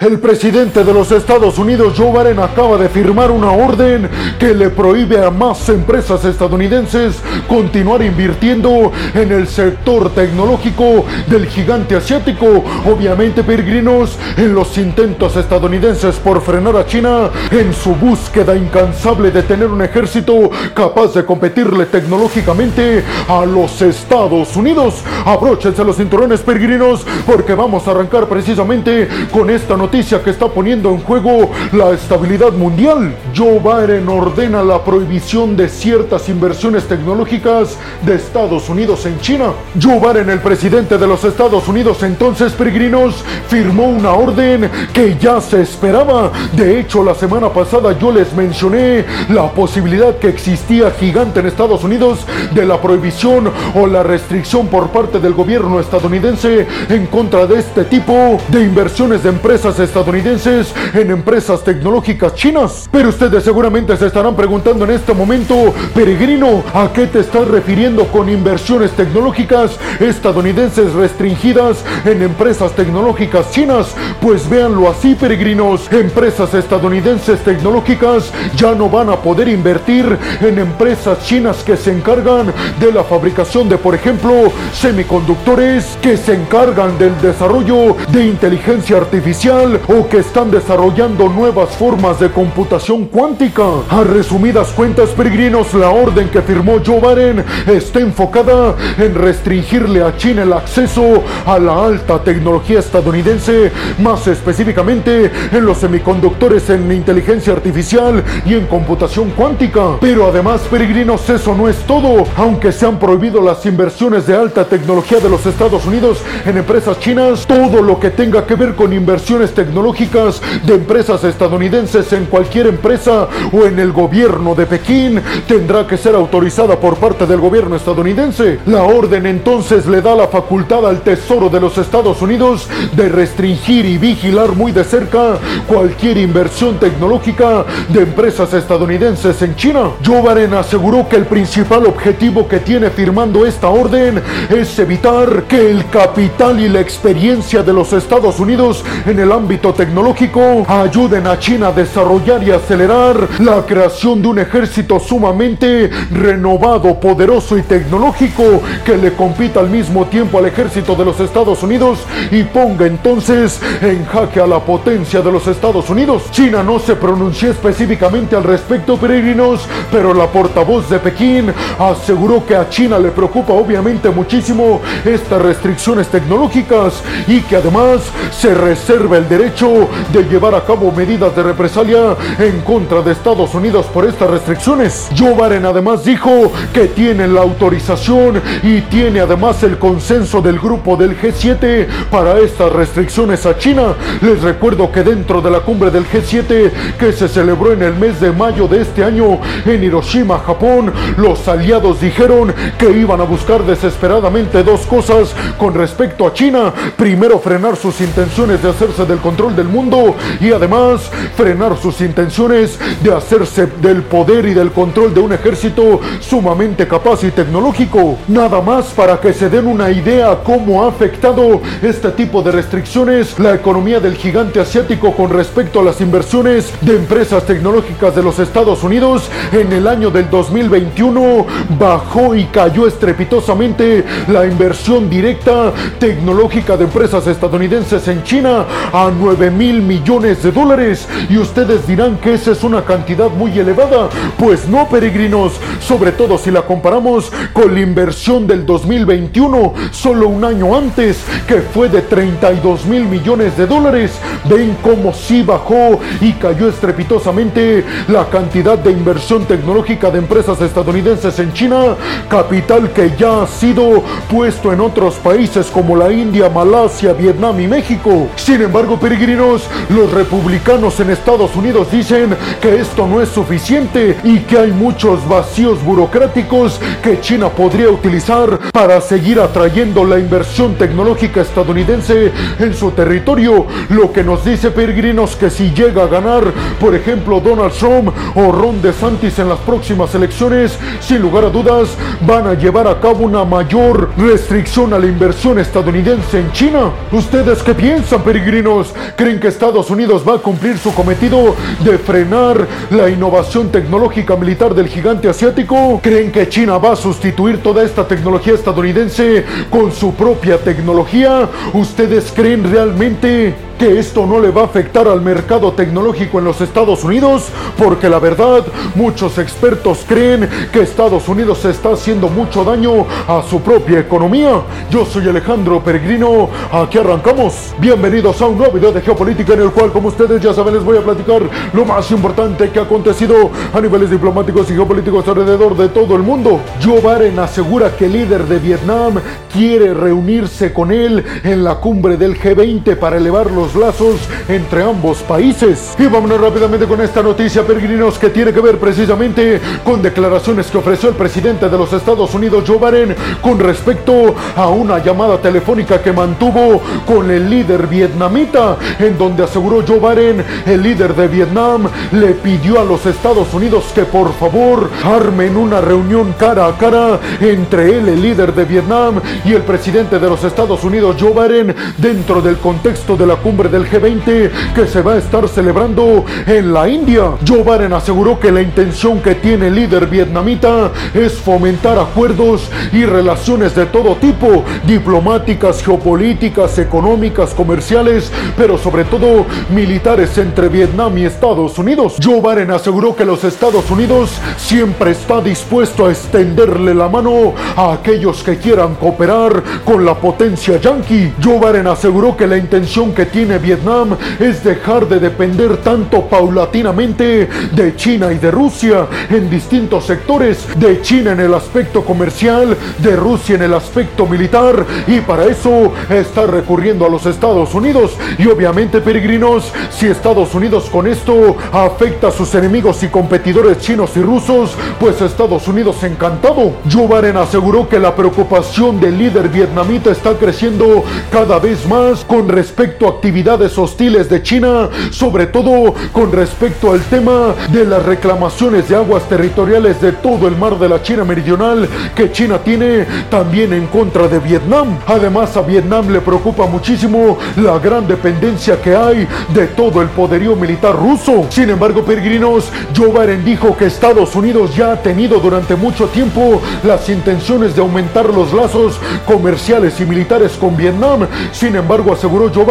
El presidente de los Estados Unidos, Joe Biden, acaba de firmar una orden que le prohíbe a más empresas estadounidenses continuar invirtiendo en el sector tecnológico del gigante asiático. Obviamente, peregrinos, en los intentos estadounidenses por frenar a China en su búsqueda incansable de tener un ejército capaz de competirle tecnológicamente a los Estados Unidos. Abróchense los cinturones, peregrinos, porque vamos a arrancar precisamente con esta noticia noticia que está poniendo en juego la estabilidad mundial. Joe Biden ordena la prohibición de ciertas inversiones tecnológicas de Estados Unidos en China. Joe Biden, el presidente de los Estados Unidos entonces, peregrinos, firmó una orden que ya se esperaba. De hecho, la semana pasada yo les mencioné la posibilidad que existía gigante en Estados Unidos de la prohibición o la restricción por parte del gobierno estadounidense en contra de este tipo de inversiones de empresas estadounidenses en empresas tecnológicas chinas. Pero ustedes seguramente se estarán preguntando en este momento, peregrino, ¿a qué te estás refiriendo con inversiones tecnológicas estadounidenses restringidas en empresas tecnológicas chinas? Pues véanlo así, peregrinos, empresas estadounidenses tecnológicas ya no van a poder invertir en empresas chinas que se encargan de la fabricación de, por ejemplo, semiconductores, que se encargan del desarrollo de inteligencia artificial, o que están desarrollando nuevas formas de computación cuántica. A resumidas cuentas, peregrinos, la orden que firmó Joe Biden está enfocada en restringirle a China el acceso a la alta tecnología estadounidense, más específicamente en los semiconductores en inteligencia artificial y en computación cuántica. Pero además, peregrinos, eso no es todo. Aunque se han prohibido las inversiones de alta tecnología de los Estados Unidos en empresas chinas, todo lo que tenga que ver con inversiones tecnológicas de empresas estadounidenses en cualquier empresa o en el gobierno de Pekín tendrá que ser autorizada por parte del gobierno estadounidense. La orden entonces le da la facultad al Tesoro de los Estados Unidos de restringir y vigilar muy de cerca cualquier inversión tecnológica de empresas estadounidenses en China. Joe Biden aseguró que el principal objetivo que tiene firmando esta orden es evitar que el capital y la experiencia de los Estados Unidos en el ámbito ámbito tecnológico ayuden a China a desarrollar y acelerar la creación de un ejército sumamente renovado, poderoso y tecnológico que le compita al mismo tiempo al ejército de los Estados Unidos y ponga entonces en jaque a la potencia de los Estados Unidos. China no se pronunció específicamente al respecto, peregrinos, pero la portavoz de Pekín aseguró que a China le preocupa obviamente muchísimo estas restricciones tecnológicas y que además se reserva el derecho de llevar a cabo medidas de represalia en contra de Estados Unidos por estas restricciones. Joe Biden además dijo que tiene la autorización y tiene además el consenso del grupo del G7 para estas restricciones a China. Les recuerdo que dentro de la cumbre del G7 que se celebró en el mes de mayo de este año en Hiroshima, Japón, los aliados dijeron que iban a buscar desesperadamente dos cosas con respecto a China. Primero, frenar sus intenciones de hacerse del control del mundo y además frenar sus intenciones de hacerse del poder y del control de un ejército sumamente capaz y tecnológico. Nada más para que se den una idea cómo ha afectado este tipo de restricciones la economía del gigante asiático con respecto a las inversiones de empresas tecnológicas de los Estados Unidos en el año del 2021 bajó y cayó estrepitosamente la inversión directa tecnológica de empresas estadounidenses en China a 9 mil millones de dólares. Y ustedes dirán que esa es una cantidad muy elevada. Pues no, peregrinos, sobre todo si la comparamos con la inversión del 2021, solo un año antes, que fue de 32 mil millones de dólares. Ven cómo sí bajó y cayó estrepitosamente la cantidad de inversión tecnológica de empresas estadounidenses en China, capital que ya ha sido puesto en otros países como la India, Malasia, Vietnam y México. Sin embargo, peregrinos, los republicanos en Estados Unidos dicen que esto no es suficiente y que hay muchos vacíos burocráticos que China podría utilizar para seguir atrayendo la inversión tecnológica estadounidense en su territorio. Lo que nos dice peregrinos que si llega a ganar, por ejemplo, Donald Trump o Ron DeSantis en las próximas elecciones, sin lugar a dudas, van a llevar a cabo una mayor restricción a la inversión estadounidense en China. ¿Ustedes qué piensan, peregrinos? Creen que Estados Unidos va a cumplir su cometido de frenar la innovación tecnológica militar del gigante asiático? ¿Creen que China va a sustituir toda esta tecnología estadounidense con su propia tecnología? ¿Ustedes creen realmente que esto no le va a afectar al mercado tecnológico en los Estados Unidos, porque la verdad, muchos expertos creen que Estados Unidos está haciendo mucho daño a su propia economía. Yo soy Alejandro Peregrino, aquí arrancamos. Bienvenidos a un nuevo video de geopolítica en el cual, como ustedes ya saben, les voy a platicar lo más importante que ha acontecido a niveles diplomáticos y geopolíticos alrededor de todo el mundo. Joe Biden asegura que el líder de Vietnam quiere reunirse con él en la cumbre del G20 para elevar los lazos entre ambos países. Y vámonos rápidamente con esta noticia, peregrinos, que tiene que ver precisamente con declaraciones que ofreció el presidente de los Estados Unidos, Joe Biden, con respecto a una llamada telefónica que mantuvo con el líder vietnamita, en donde aseguró Joe Biden, el líder de Vietnam, le pidió a los Estados Unidos que por favor armen una reunión cara a cara entre él, el líder de Vietnam, y el presidente de los Estados Unidos, Joe Biden, dentro del contexto de la cumbre del G20 que se va a estar celebrando en la India. Joe Biden aseguró que la intención que tiene el líder vietnamita es fomentar acuerdos y relaciones de todo tipo, diplomáticas, geopolíticas, económicas, comerciales, pero sobre todo militares entre Vietnam y Estados Unidos. Joe Biden aseguró que los Estados Unidos siempre está dispuesto a extenderle la mano a aquellos que quieran cooperar con la potencia yankee. Joe Biden aseguró que la intención que tiene Vietnam es dejar de depender tanto paulatinamente de China y de Rusia en distintos sectores, de China en el aspecto comercial, de Rusia en el aspecto militar y para eso está recurriendo a los Estados Unidos y obviamente peregrinos, si Estados Unidos con esto afecta a sus enemigos y competidores chinos y rusos, pues Estados Unidos encantado. Joe Biden aseguró que la preocupación del líder vietnamita está creciendo cada vez más con respecto a actividades hostiles de China, sobre todo con respecto al tema de las reclamaciones de aguas territoriales de todo el mar de la China meridional que China tiene también en contra de Vietnam. Además a Vietnam le preocupa muchísimo la gran dependencia que hay de todo el poderío militar ruso. Sin embargo, peregrinos, Joe dijo que Estados Unidos ya ha tenido durante mucho tiempo las intenciones de aumentar los lazos comerciales y militares con Vietnam. Sin embargo, aseguró Joe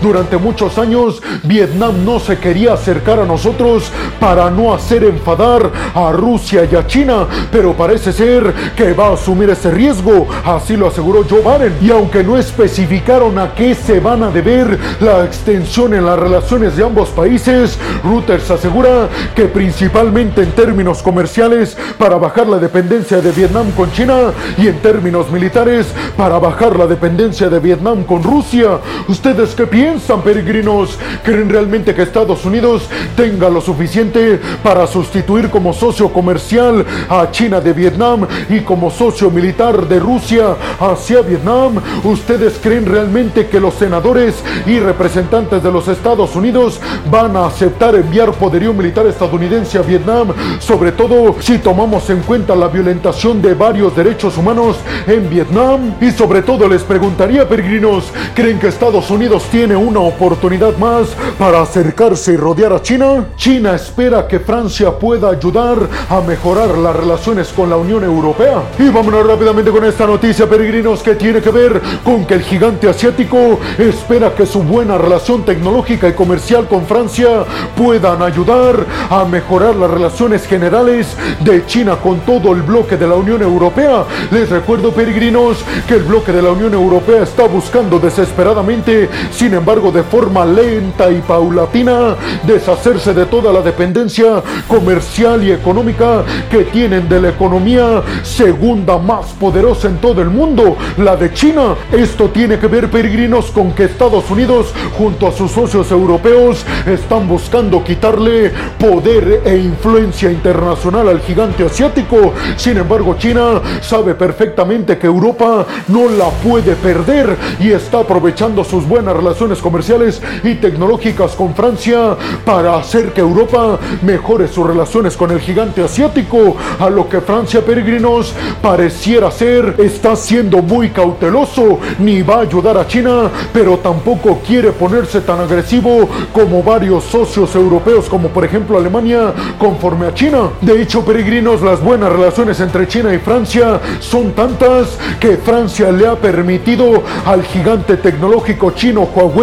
durante muchos años Vietnam no se quería acercar a nosotros para no hacer enfadar a Rusia y a China, pero parece ser que va a asumir ese riesgo, así lo aseguró Joe Biden. Y aunque no especificaron a qué se van a deber la extensión en las relaciones de ambos países, Reuters asegura que principalmente en términos comerciales para bajar la dependencia de Vietnam con China y en términos militares para bajar la dependencia de Vietnam con Rusia. ¿Ustedes qué piensan? Piensan, peregrinos? ¿Creen realmente que Estados Unidos tenga lo suficiente para sustituir como socio comercial a China de Vietnam y como socio militar de Rusia hacia Vietnam? ¿Ustedes creen realmente que los senadores y representantes de los Estados Unidos van a aceptar enviar poderío militar estadounidense a Vietnam? Sobre todo si tomamos en cuenta la violentación de varios derechos humanos en Vietnam. Y sobre todo les preguntaría, peregrinos, ¿creen que Estados Unidos tiene una oportunidad más para acercarse y rodear a China. China espera que Francia pueda ayudar a mejorar las relaciones con la Unión Europea. Y vámonos rápidamente con esta noticia, peregrinos, que tiene que ver con que el gigante asiático espera que su buena relación tecnológica y comercial con Francia puedan ayudar a mejorar las relaciones generales de China con todo el bloque de la Unión Europea. Les recuerdo, peregrinos, que el bloque de la Unión Europea está buscando desesperadamente, sin embargo, de forma lenta y paulatina, deshacerse de toda la dependencia comercial y económica que tienen de la economía segunda más poderosa en todo el mundo, la de China. Esto tiene que ver, peregrinos, con que Estados Unidos, junto a sus socios europeos, están buscando quitarle poder e influencia internacional al gigante asiático. Sin embargo, China sabe perfectamente que Europa no la puede perder y está aprovechando sus buenas relaciones comerciales y tecnológicas con Francia para hacer que Europa mejore sus relaciones con el gigante asiático, a lo que Francia Peregrinos pareciera ser está siendo muy cauteloso, ni va a ayudar a China, pero tampoco quiere ponerse tan agresivo como varios socios europeos como por ejemplo Alemania conforme a China. De hecho, peregrinos, las buenas relaciones entre China y Francia son tantas que Francia le ha permitido al gigante tecnológico chino Huawei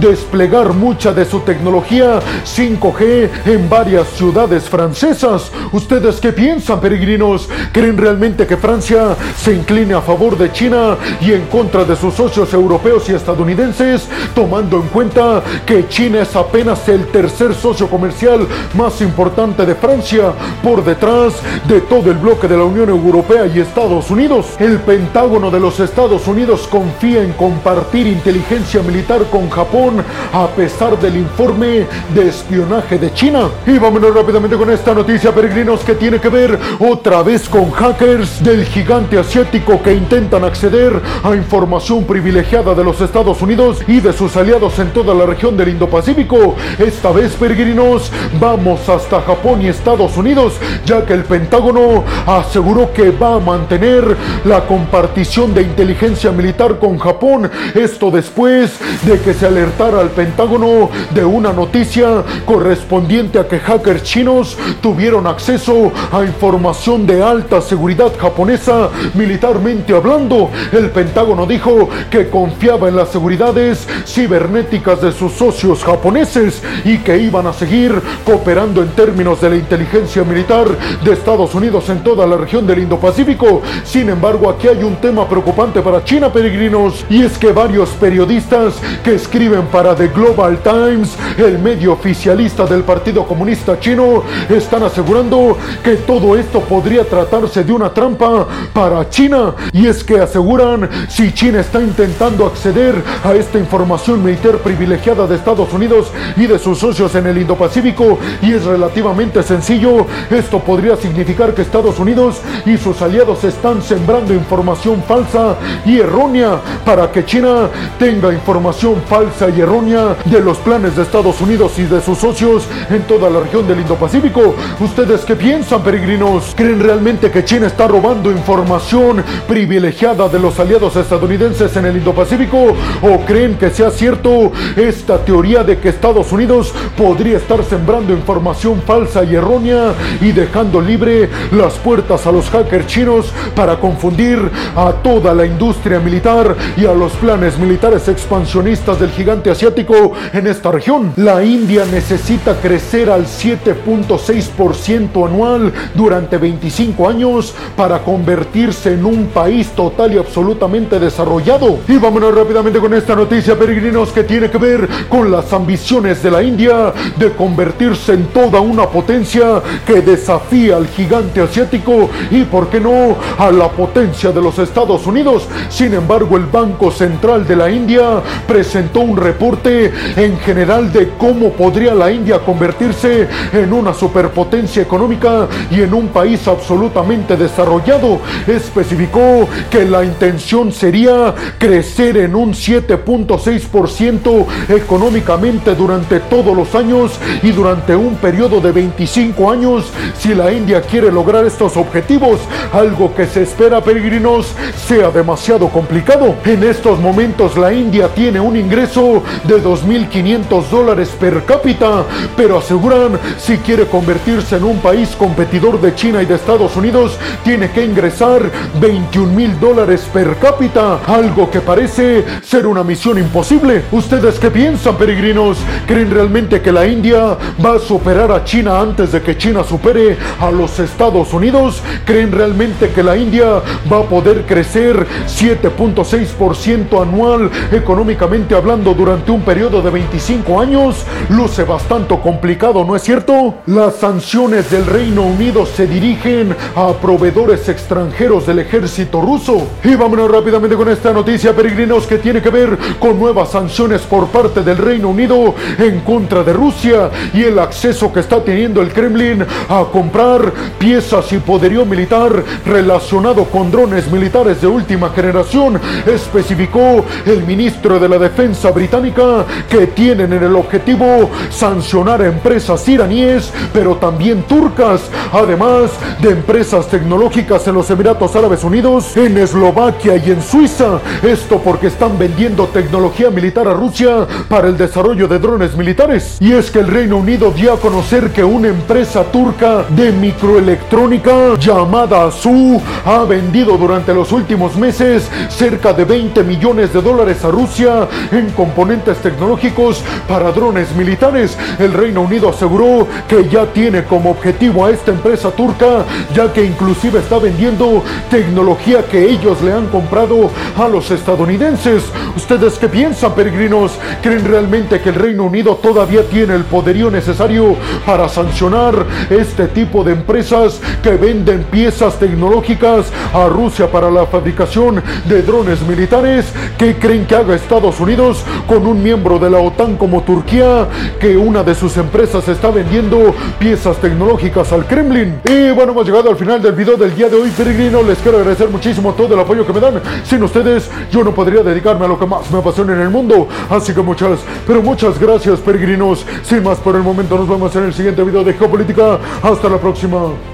desplegar mucha de su tecnología 5G en varias ciudades francesas. ¿Ustedes qué piensan, peregrinos? ¿Creen realmente que Francia se incline a favor de China y en contra de sus socios europeos y estadounidenses, tomando en cuenta que China es apenas el tercer socio comercial más importante de Francia, por detrás de todo el bloque de la Unión Europea y Estados Unidos? El Pentágono de los Estados Unidos confía en compartir inteligencia militar con Japón a pesar del informe de espionaje de China. Y vámonos rápidamente con esta noticia, peregrinos, que tiene que ver otra vez con hackers del gigante asiático que intentan acceder a información privilegiada de los Estados Unidos y de sus aliados en toda la región del Indo-Pacífico. Esta vez, peregrinos, vamos hasta Japón y Estados Unidos, ya que el Pentágono aseguró que va a mantener la compartición de inteligencia militar con Japón. Esto después de que se alertara al Pentágono de una noticia correspondiente a que hackers chinos tuvieron acceso a información de alta seguridad japonesa militarmente hablando. El Pentágono dijo que confiaba en las seguridades cibernéticas de sus socios japoneses y que iban a seguir cooperando en términos de la inteligencia militar de Estados Unidos en toda la región del Indo-Pacífico. Sin embargo, aquí hay un tema preocupante para China, peregrinos, y es que varios periodistas que escriben para The Global Times, el medio oficialista del Partido Comunista Chino, están asegurando que todo esto podría tratarse de una trampa para China. Y es que aseguran si China está intentando acceder a esta información militar privilegiada de Estados Unidos y de sus socios en el Indo-Pacífico y es relativamente sencillo, esto podría significar que Estados Unidos y sus aliados están sembrando información falsa y errónea para que China tenga información falsa y errónea de los planes de Estados Unidos y de sus socios en toda la región del Indo-Pacífico. ¿Ustedes qué piensan, peregrinos? ¿Creen realmente que China está robando información privilegiada de los aliados estadounidenses en el Indo-Pacífico? ¿O creen que sea cierto esta teoría de que Estados Unidos podría estar sembrando información falsa y errónea y dejando libre las puertas a los hackers chinos para confundir a toda la industria militar y a los planes militares expansionistas del gigante asiático en esta región? La India necesita crecer al 7.6% anual durante 25 años para convertirse en un país total y absolutamente desarrollado. Y vámonos rápidamente con esta noticia, peregrinos, que tiene que ver con las ambiciones de la India de convertirse en toda una potencia que desafía al gigante asiático y, por qué no, a la potencia de los Estados Unidos. Sin embargo, el Banco Central de la India presentó un reporte en general de cómo podría la India convertirse en una superpotencia económica y en un país absolutamente desarrollado. Especificó que la intención sería crecer en un 7.6% económicamente durante todos los años y durante un periodo de 25 años si la India quiere lograr estos objetivos, algo que se espera peregrinos sea demasiado complicado. En estos momentos la India tiene un ingreso de 2.500 dólares per cápita, pero aseguran si quiere convertirse en un país competidor de China y de Estados Unidos, tiene que ingresar 21 mil dólares per cápita, algo que parece ser una misión imposible. ¿Ustedes qué piensan, peregrinos? ¿Creen realmente que la India va a superar a China antes de que China supere a los Estados Unidos? ¿Creen realmente que la India va a poder crecer 7.6% anual económicamente hablando durante un periodo de 25 años? Luce bastante complicado, ¿no es cierto? Las sanciones del Reino Unido se dirigen a proveedores extranjeros del ejército ruso. Y vámonos rápidamente con esta noticia, peregrinos, que tiene que ver con nuevas sanciones por parte del Reino Unido en contra de Rusia y el acceso que está teniendo el Kremlin a comprar piezas y poderío militar relacionado con drones militares de última generación, especificó el ministro de la Defensa defensa británica que tienen en el objetivo sancionar a empresas iraníes, pero también turcas, además de empresas tecnológicas en los Emiratos Árabes Unidos, en Eslovaquia y en Suiza. Esto porque están vendiendo tecnología militar a Rusia para el desarrollo de drones militares. Y es que el Reino Unido dio a conocer que una empresa turca de microelectrónica llamada Su ha vendido durante los últimos meses cerca de 20 millones de dólares a Rusia en componentes tecnológicos para drones militares. El Reino Unido aseguró que ya tiene como objetivo a esta empresa turca, ya que inclusive está vendiendo tecnología que ellos le han comprado a los estadounidenses. ¿Ustedes qué piensan, peregrinos? ¿Creen realmente que el Reino Unido todavía tiene el poderío necesario para sancionar este tipo de empresas que venden piezas tecnológicas a Rusia para la fabricación de drones militares? ¿Qué creen que haga Estados Con un miembro de la OTAN como Turquía, que una de sus empresas está vendiendo piezas tecnológicas al Kremlin? Y bueno, hemos llegado al final del video del día de hoy, peregrino. Les quiero agradecer muchísimo todo el apoyo que me dan. Sin ustedes, yo no podría dedicarme a lo que más me apasiona en el mundo. Así que muchas, pero muchas gracias, peregrinos. Sin más por el momento, nos vemos en el siguiente video de Geopolítica. Hasta la próxima.